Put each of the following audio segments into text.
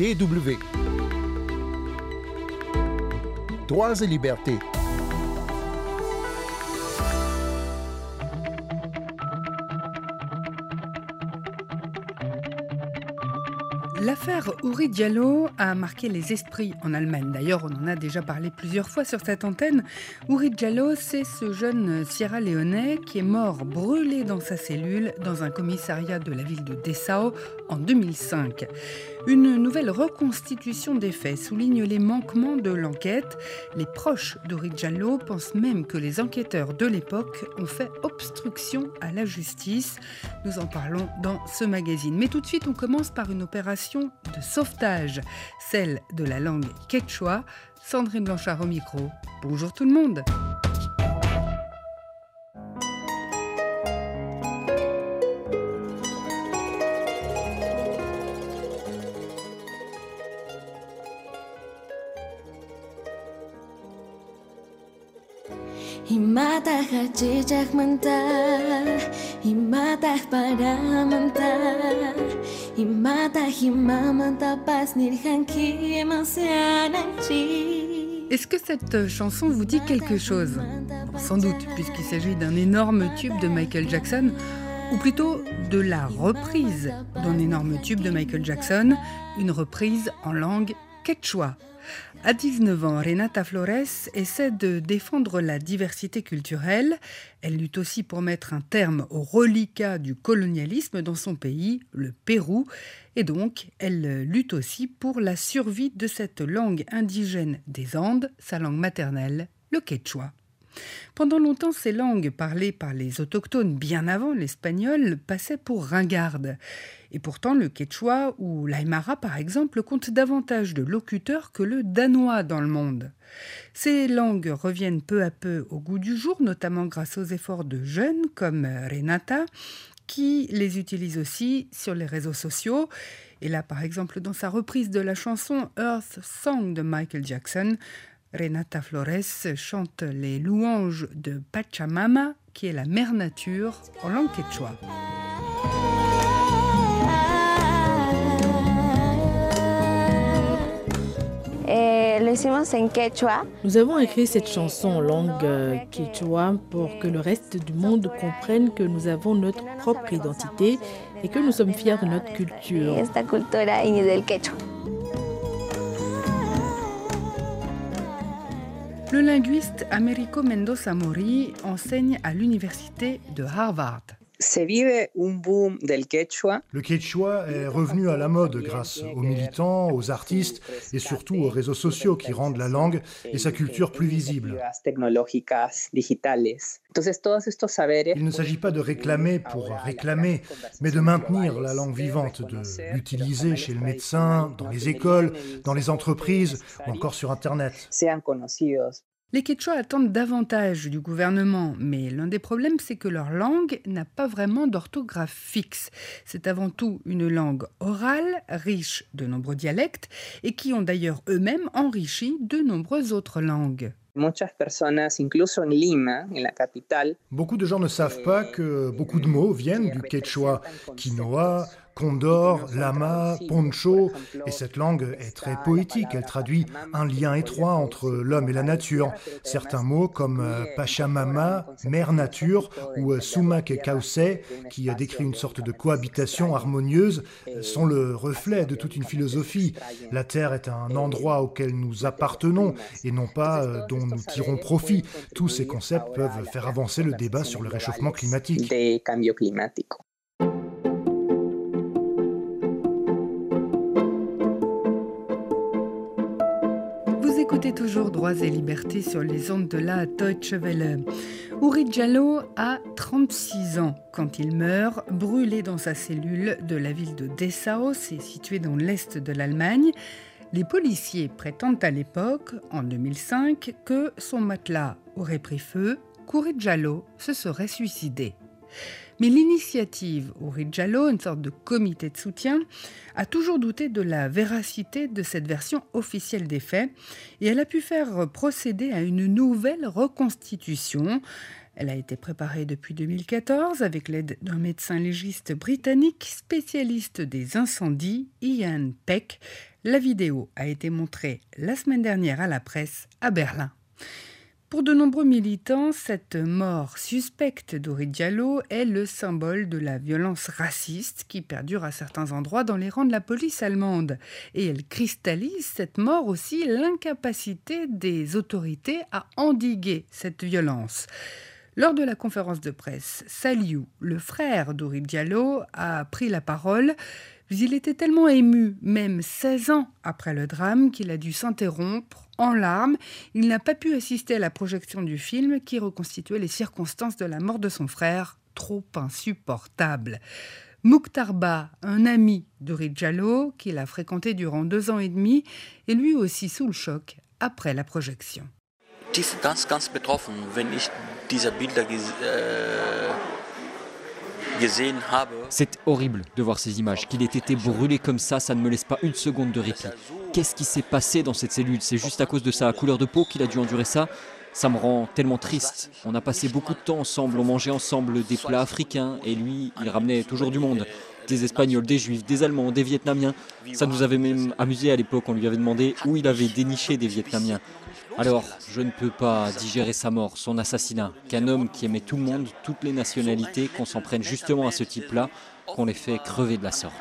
DW. Droits et libertés. L'affaire Uri Diallo a marqué les esprits en Allemagne. D'ailleurs, on en a déjà parlé plusieurs fois sur cette antenne. Uri Diallo, c'est ce jeune Sierra Leonais qui est mort brûlé dans sa cellule dans un commissariat de la ville de Dessau en 2005. Une nouvelle reconstitution des faits souligne les manquements de l'enquête. Les proches d'Uri Diallo pensent même que les enquêteurs de l'époque ont fait obstruction à la justice. Nous en parlons dans ce magazine. Mais tout de suite, on commence par une opération de sauvetage, celle de la langue quechua. Sandrine Blanchard au micro. Bonjour tout le monde. Est-ce que cette chanson vous dit quelque chose? Sans doute, puisqu'il s'agit d'un énorme tube de Michael Jackson, ou plutôt de la reprise d'un énorme tube de Michael Jackson, une reprise en langue quechua. À 19 ans, Renata Flores essaie de défendre la diversité culturelle. Elle lutte aussi pour mettre un terme au reliquat du colonialisme dans son pays, le Pérou. Et donc, elle lutte aussi pour la survie de cette langue indigène des Andes, sa langue maternelle, le quechua. Pendant longtemps, ces langues parlées par les autochtones bien avant l'espagnol passaient pour ringardes. Et pourtant, le quechua ou l'aymara, par exemple, compte davantage de locuteurs que le danois dans le monde. Ces langues reviennent peu à peu au goût du jour, notamment grâce aux efforts de jeunes comme Renata, qui les utilisent aussi sur les réseaux sociaux. Et là, par exemple, dans sa reprise de la chanson Earth Song de Michael Jackson, Renata Flores chante les louanges de Pachamama, qui est la mère nature en langue quechua. Nous avons écrit cette chanson en langue euh, quechua pour que le reste du monde comprenne que nous avons notre propre identité et que nous sommes fiers de notre culture. Le linguiste Americo Mendoza Mori enseigne à l'université de Harvard. Le quechua est revenu à la mode grâce aux militants, aux artistes et surtout aux réseaux sociaux qui rendent la langue et sa culture plus visible. Il ne s'agit pas de réclamer pour réclamer, mais de maintenir la langue vivante, de l'utiliser chez le médecin, dans les écoles, dans les entreprises ou encore sur Internet. Les Quechua attendent davantage du gouvernement, mais l'un des problèmes, c'est que leur langue n'a pas vraiment d'orthographe fixe. C'est avant tout une langue orale, riche de nombreux dialectes, et qui ont d'ailleurs eux-mêmes enrichi de nombreuses autres langues. Beaucoup de gens ne savent pas que beaucoup de mots viennent du quechua, quinoa, Condor, lama, poncho, et cette langue est très poétique, elle traduit un lien étroit entre l'homme et la nature. Certains mots comme euh, Pachamama, mère nature, ou euh, Sumak Kausei, qui décrit une sorte de cohabitation harmonieuse, euh, sont le reflet de toute une philosophie. La Terre est un endroit auquel nous appartenons et non pas dont nous tirons profit. Tous ces concepts peuvent faire avancer le débat sur le réchauffement climatique. Écoutez toujours Droits et Libertés sur les ondes de la Deutsche Welle. Uri Diallo a 36 ans quand il meurt, brûlé dans sa cellule de la ville de Dessau, c'est situé dans l'est de l'Allemagne. Les policiers prétendent à l'époque, en 2005, que son matelas aurait pris feu, qu'Uri se serait suicidé. Mais l'initiative Jallo, une sorte de comité de soutien, a toujours douté de la véracité de cette version officielle des faits et elle a pu faire procéder à une nouvelle reconstitution. Elle a été préparée depuis 2014 avec l'aide d'un médecin légiste britannique spécialiste des incendies, Ian Peck. La vidéo a été montrée la semaine dernière à la presse à Berlin. Pour de nombreux militants, cette mort suspecte d'Ori Diallo est le symbole de la violence raciste qui perdure à certains endroits dans les rangs de la police allemande. Et elle cristallise cette mort aussi l'incapacité des autorités à endiguer cette violence. Lors de la conférence de presse, Saliou, le frère d'Ori Diallo, a pris la parole. Il était tellement ému, même 16 ans après le drame, qu'il a dû s'interrompre en larmes. Il n'a pas pu assister à la projection du film qui reconstituait les circonstances de la mort de son frère, trop insupportable. Mouktarba, un ami de Rijalo, qu'il a fréquenté durant deux ans et demi, est lui aussi sous le choc après la projection. C'est horrible de voir ces images. Qu'il ait été brûlé comme ça, ça ne me laisse pas une seconde de répit. Qu'est-ce qui s'est passé dans cette cellule? C'est juste à cause de sa couleur de peau qu'il a dû endurer ça? Ça me rend tellement triste. On a passé beaucoup de temps ensemble, on mangeait ensemble des plats africains et lui, il ramenait toujours du monde. Des Espagnols, des Juifs, des Allemands, des Vietnamiens. Ça nous avait même amusé à l'époque, on lui avait demandé où il avait déniché des Vietnamiens. Alors, je ne peux pas digérer sa mort, son assassinat, qu'un homme qui aimait tout le monde, toutes les nationalités, qu'on s'en prenne justement à ce type-là, qu'on les fait crever de la sorte.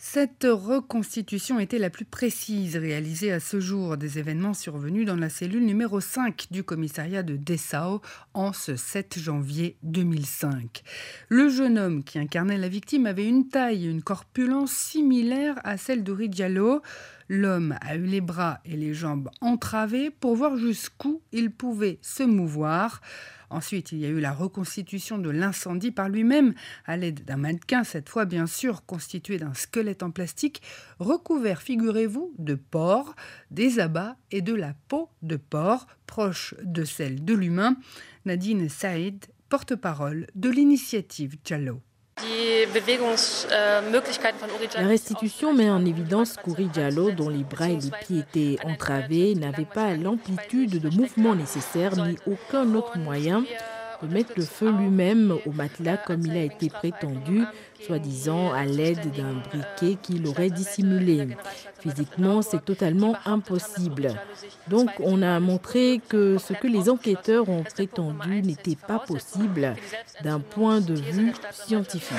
Cette reconstitution était la plus précise réalisée à ce jour des événements survenus dans la cellule numéro 5 du commissariat de Dessau en ce 7 janvier 2005. Le jeune homme qui incarnait la victime avait une taille et une corpulence similaires à celle de Diallo. L'homme a eu les bras et les jambes entravés pour voir jusqu'où il pouvait se mouvoir. Ensuite, il y a eu la reconstitution de l'incendie par lui-même, à l'aide d'un mannequin, cette fois bien sûr constitué d'un squelette en plastique, recouvert, figurez-vous, de porc, des abats et de la peau de porc, proche de celle de l'humain. Nadine Saïd, porte-parole de l'initiative Jallo. La restitution met en évidence qu'Uri Diallo, dont les bras et les pieds étaient entravés, n'avait pas l'amplitude de mouvement nécessaire ni aucun autre moyen de mettre le feu lui-même au matelas comme il a été prétendu, soi-disant à l'aide d'un briquet qu'il aurait dissimulé. Physiquement, c'est totalement impossible. Donc on a montré que ce que les enquêteurs ont prétendu n'était pas possible d'un point de vue scientifique.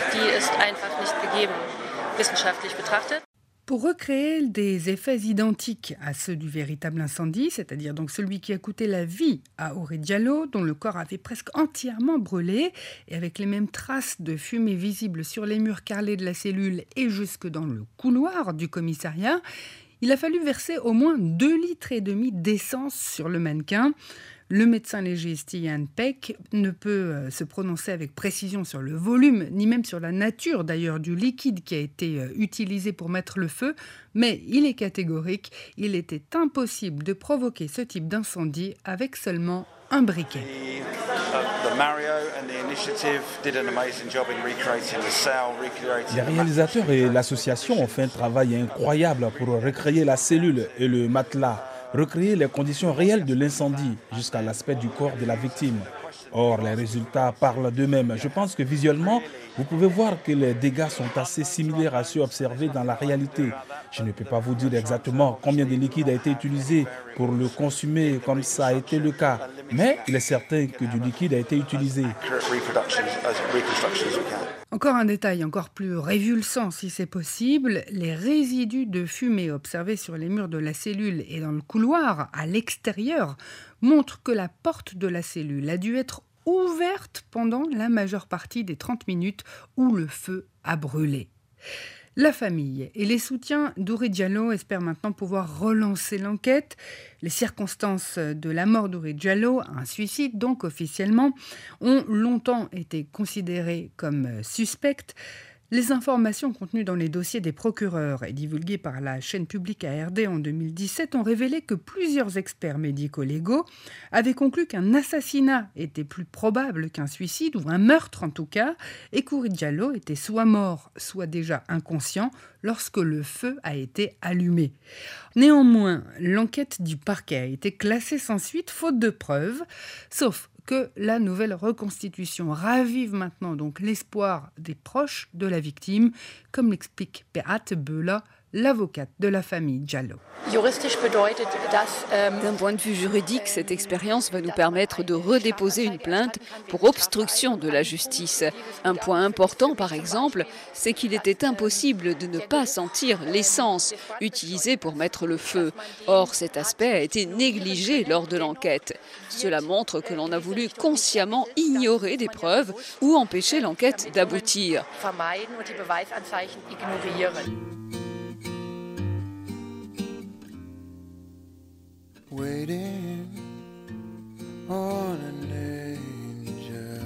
Pour recréer des effets identiques à ceux du véritable incendie, c'est-à-dire donc celui qui a coûté la vie à Auré Diallo, dont le corps avait presque entièrement brûlé, et avec les mêmes traces de fumée visibles sur les murs carrelés de la cellule et jusque dans le couloir du commissariat, il a fallu verser au moins 2 litres et demi d'essence sur le mannequin. Le médecin légiste Ian Peck ne peut euh, se prononcer avec précision sur le volume, ni même sur la nature d'ailleurs du liquide qui a été euh, utilisé pour mettre le feu, mais il est catégorique, il était impossible de provoquer ce type d'incendie avec seulement un briquet. Les réalisateurs et l'association ont fait un travail incroyable pour recréer la cellule et le matelas recréer les conditions réelles de l'incendie jusqu'à l'aspect du corps de la victime. Or, les résultats parlent d'eux-mêmes. Je pense que visuellement, vous pouvez voir que les dégâts sont assez similaires à ceux observés dans la réalité. Je ne peux pas vous dire exactement combien de liquide a été utilisé pour le consumer comme ça a été le cas, mais il est certain que du liquide a été utilisé. Encore un détail encore plus révulsant si c'est possible, les résidus de fumée observés sur les murs de la cellule et dans le couloir à l'extérieur montrent que la porte de la cellule a dû être ouverte pendant la majeure partie des 30 minutes où le feu a brûlé. La famille et les soutiens d'Uri Diallo espèrent maintenant pouvoir relancer l'enquête. Les circonstances de la mort d'Uri Diallo, un suicide donc officiellement, ont longtemps été considérées comme suspectes. Les informations contenues dans les dossiers des procureurs et divulguées par la chaîne publique ARD en 2017 ont révélé que plusieurs experts médico-légaux avaient conclu qu'un assassinat était plus probable qu'un suicide, ou un meurtre en tout cas, et Kouri Diallo était soit mort, soit déjà inconscient lorsque le feu a été allumé. Néanmoins, l'enquête du parquet a été classée sans suite faute de preuves, sauf que la nouvelle reconstitution. Ravive maintenant donc l'espoir des proches de la victime, comme l'explique Beate Böhler, l'avocate de la famille Giallo. Ähm, D'un point de vue juridique, cette expérience va nous permettre de redéposer une plainte pour obstruction de la justice. Un point important, par exemple, c'est qu'il était impossible de ne pas sentir l'essence utilisée pour mettre le feu. Or, cet aspect a été négligé lors de l'enquête. Cela montre que l'on a voulu consciemment ignorer des preuves ou empêcher l'enquête d'aboutir. Waiting on an angel,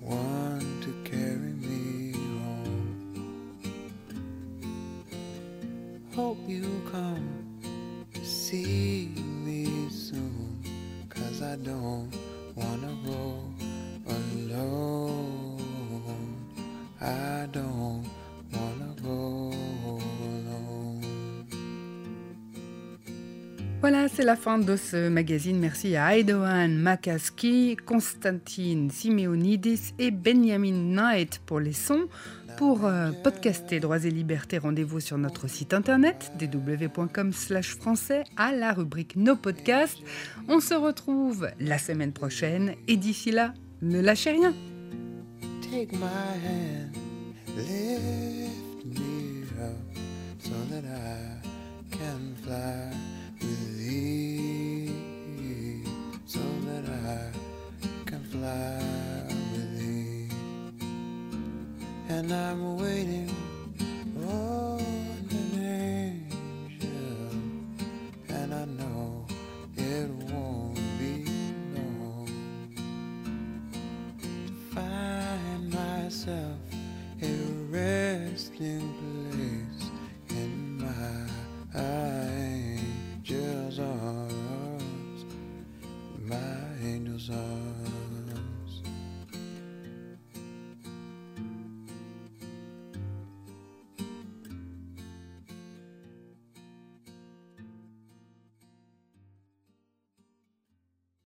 one to carry me home. Hope you come to see me soon, cause I don't wanna c'est la fin de ce magazine. Merci à Aidoan Makaski, Constantine Simeonidis et Benjamin Knight pour les sons. Pour euh, podcaster Droits et Libertés, rendez-vous sur notre site internet www.com français à la rubrique Nos podcasts. On se retrouve la semaine prochaine et d'ici là, ne lâchez rien. So that I can fly with thee. And I'm waiting on an angel, and I know it won't be long to find myself a resting place